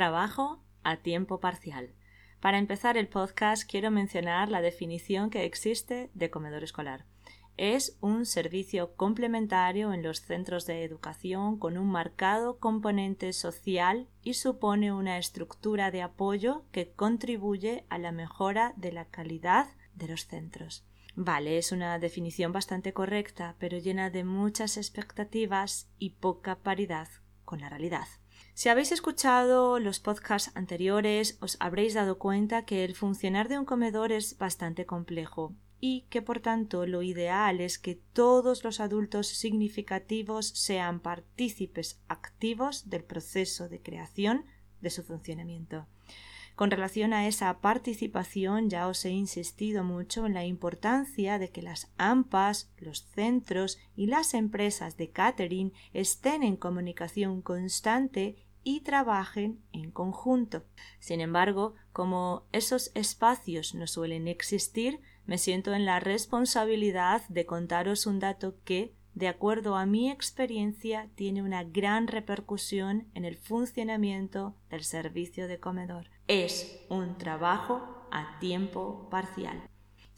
Trabajo a tiempo parcial. Para empezar el podcast quiero mencionar la definición que existe de comedor escolar. Es un servicio complementario en los centros de educación con un marcado componente social y supone una estructura de apoyo que contribuye a la mejora de la calidad de los centros. Vale, es una definición bastante correcta, pero llena de muchas expectativas y poca paridad con la realidad. Si habéis escuchado los podcasts anteriores, os habréis dado cuenta que el funcionar de un comedor es bastante complejo y que por tanto lo ideal es que todos los adultos significativos sean partícipes activos del proceso de creación de su funcionamiento. Con relación a esa participación ya os he insistido mucho en la importancia de que las AMPAs, los centros y las empresas de catering estén en comunicación constante y trabajen en conjunto. Sin embargo, como esos espacios no suelen existir, me siento en la responsabilidad de contaros un dato que, de acuerdo a mi experiencia, tiene una gran repercusión en el funcionamiento del servicio de comedor. Es un trabajo a tiempo parcial.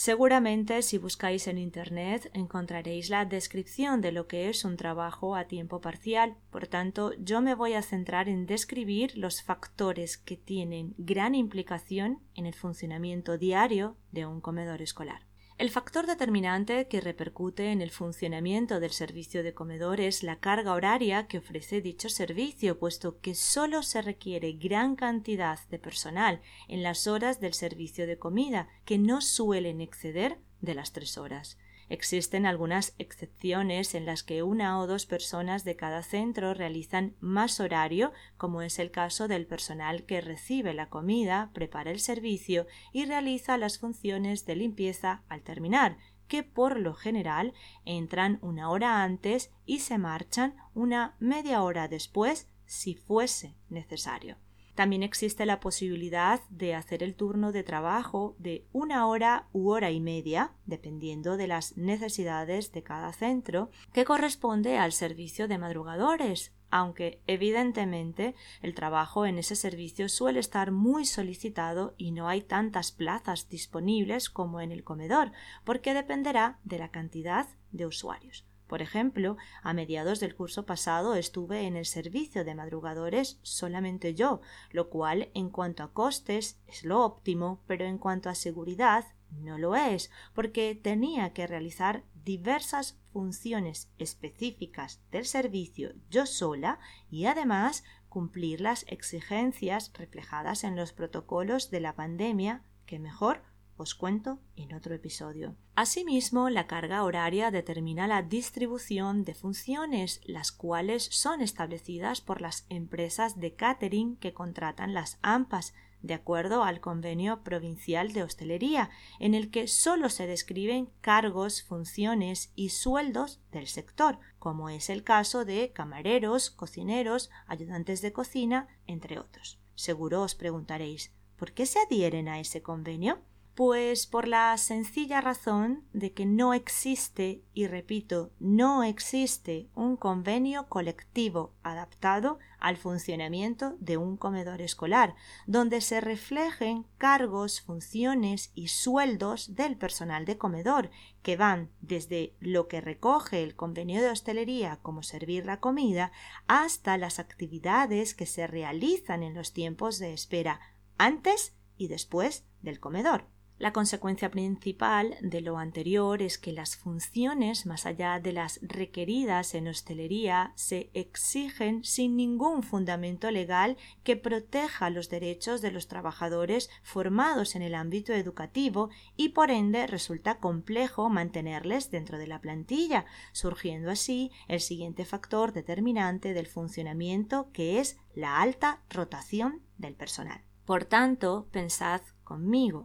Seguramente si buscáis en Internet encontraréis la descripción de lo que es un trabajo a tiempo parcial. Por tanto, yo me voy a centrar en describir los factores que tienen gran implicación en el funcionamiento diario de un comedor escolar. El factor determinante que repercute en el funcionamiento del servicio de comedor es la carga horaria que ofrece dicho servicio, puesto que solo se requiere gran cantidad de personal en las horas del servicio de comida, que no suelen exceder de las tres horas. Existen algunas excepciones en las que una o dos personas de cada centro realizan más horario, como es el caso del personal que recibe la comida, prepara el servicio y realiza las funciones de limpieza al terminar, que por lo general entran una hora antes y se marchan una media hora después si fuese necesario. También existe la posibilidad de hacer el turno de trabajo de una hora u hora y media, dependiendo de las necesidades de cada centro, que corresponde al servicio de madrugadores, aunque evidentemente el trabajo en ese servicio suele estar muy solicitado y no hay tantas plazas disponibles como en el comedor, porque dependerá de la cantidad de usuarios. Por ejemplo, a mediados del curso pasado estuve en el servicio de madrugadores solamente yo, lo cual en cuanto a costes es lo óptimo, pero en cuanto a seguridad no lo es, porque tenía que realizar diversas funciones específicas del servicio yo sola y además cumplir las exigencias reflejadas en los protocolos de la pandemia que mejor os cuento en otro episodio. Asimismo, la carga horaria determina la distribución de funciones, las cuales son establecidas por las empresas de catering que contratan las AMPAs, de acuerdo al convenio provincial de hostelería, en el que solo se describen cargos, funciones y sueldos del sector, como es el caso de camareros, cocineros, ayudantes de cocina, entre otros. Seguro os preguntaréis ¿por qué se adhieren a ese convenio? Pues por la sencilla razón de que no existe, y repito, no existe un convenio colectivo adaptado al funcionamiento de un comedor escolar, donde se reflejen cargos, funciones y sueldos del personal de comedor, que van desde lo que recoge el convenio de hostelería como servir la comida, hasta las actividades que se realizan en los tiempos de espera antes y después del comedor. La consecuencia principal de lo anterior es que las funciones, más allá de las requeridas en hostelería, se exigen sin ningún fundamento legal que proteja los derechos de los trabajadores formados en el ámbito educativo y por ende resulta complejo mantenerles dentro de la plantilla, surgiendo así el siguiente factor determinante del funcionamiento que es la alta rotación del personal. Por tanto, pensad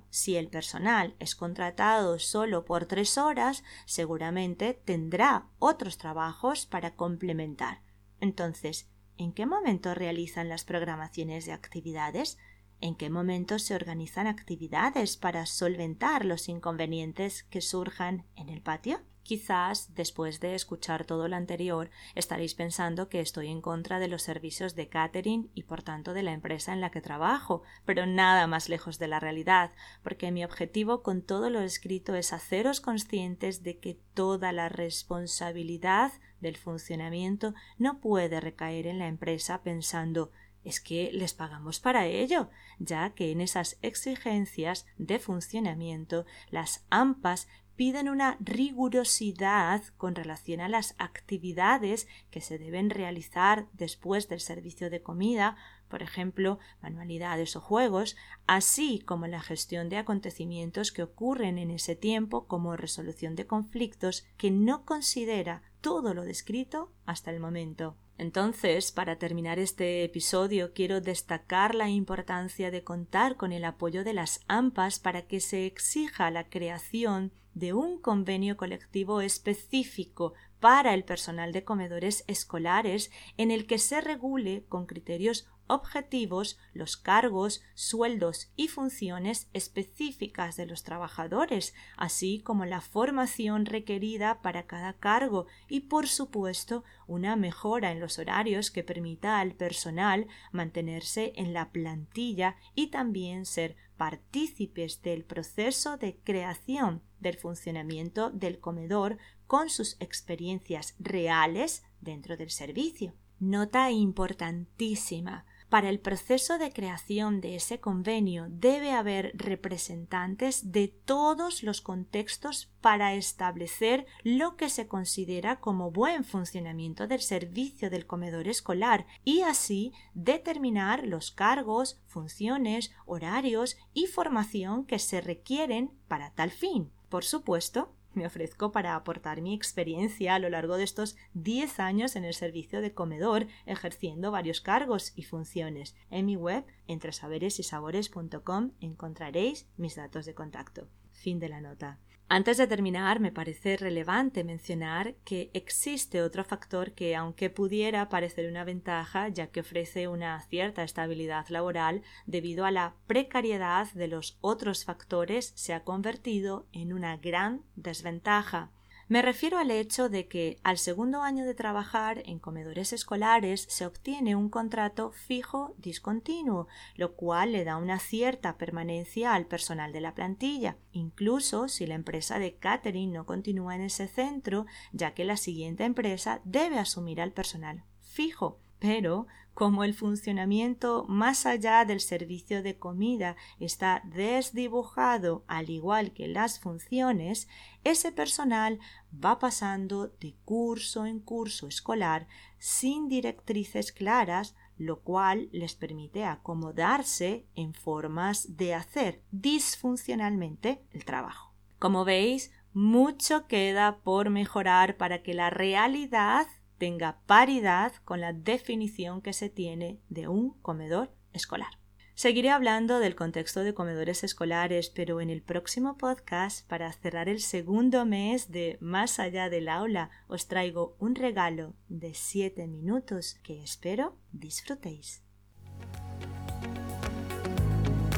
Si el personal es contratado solo por tres horas, seguramente tendrá otros trabajos para complementar. Entonces, ¿en qué momento realizan las programaciones de actividades? ¿En qué momento se organizan actividades para solventar los inconvenientes que surjan en el patio? Quizás, después de escuchar todo lo anterior, estaréis pensando que estoy en contra de los servicios de catering y por tanto de la empresa en la que trabajo, pero nada más lejos de la realidad, porque mi objetivo con todo lo escrito es haceros conscientes de que toda la responsabilidad del funcionamiento no puede recaer en la empresa pensando es que les pagamos para ello, ya que en esas exigencias de funcionamiento las AMPAs piden una rigurosidad con relación a las actividades que se deben realizar después del servicio de comida, por ejemplo, manualidades o juegos, así como la gestión de acontecimientos que ocurren en ese tiempo como resolución de conflictos que no considera todo lo descrito hasta el momento. Entonces, para terminar este episodio, quiero destacar la importancia de contar con el apoyo de las AMPAs para que se exija la creación de un convenio colectivo específico para el personal de comedores escolares en el que se regule con criterios objetivos los cargos, sueldos y funciones específicas de los trabajadores, así como la formación requerida para cada cargo y, por supuesto, una mejora en los horarios que permita al personal mantenerse en la plantilla y también ser partícipes del proceso de creación del funcionamiento del comedor con sus experiencias reales dentro del servicio. Nota importantísima. Para el proceso de creación de ese convenio debe haber representantes de todos los contextos para establecer lo que se considera como buen funcionamiento del servicio del comedor escolar y así determinar los cargos, funciones, horarios y formación que se requieren para tal fin. Por supuesto, me ofrezco para aportar mi experiencia a lo largo de estos 10 años en el servicio de comedor, ejerciendo varios cargos y funciones. En mi web, entresaberesysabores.com, encontraréis mis datos de contacto. Fin de la nota. Antes de terminar, me parece relevante mencionar que existe otro factor que, aunque pudiera parecer una ventaja, ya que ofrece una cierta estabilidad laboral, debido a la precariedad de los otros factores, se ha convertido en una gran desventaja. Me refiero al hecho de que al segundo año de trabajar en comedores escolares se obtiene un contrato fijo discontinuo, lo cual le da una cierta permanencia al personal de la plantilla, incluso si la empresa de catering no continúa en ese centro, ya que la siguiente empresa debe asumir al personal fijo. Pero como el funcionamiento más allá del servicio de comida está desdibujado al igual que las funciones, ese personal va pasando de curso en curso escolar sin directrices claras, lo cual les permite acomodarse en formas de hacer disfuncionalmente el trabajo. Como veis, mucho queda por mejorar para que la realidad tenga paridad con la definición que se tiene de un comedor escolar. Seguiré hablando del contexto de comedores escolares, pero en el próximo podcast, para cerrar el segundo mes de Más allá del aula, os traigo un regalo de 7 minutos que espero disfrutéis.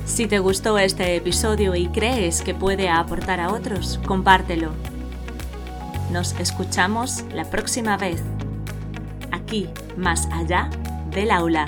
Si te gustó este episodio y crees que puede aportar a otros, compártelo. Nos escuchamos la próxima vez aquí, más allá del aula.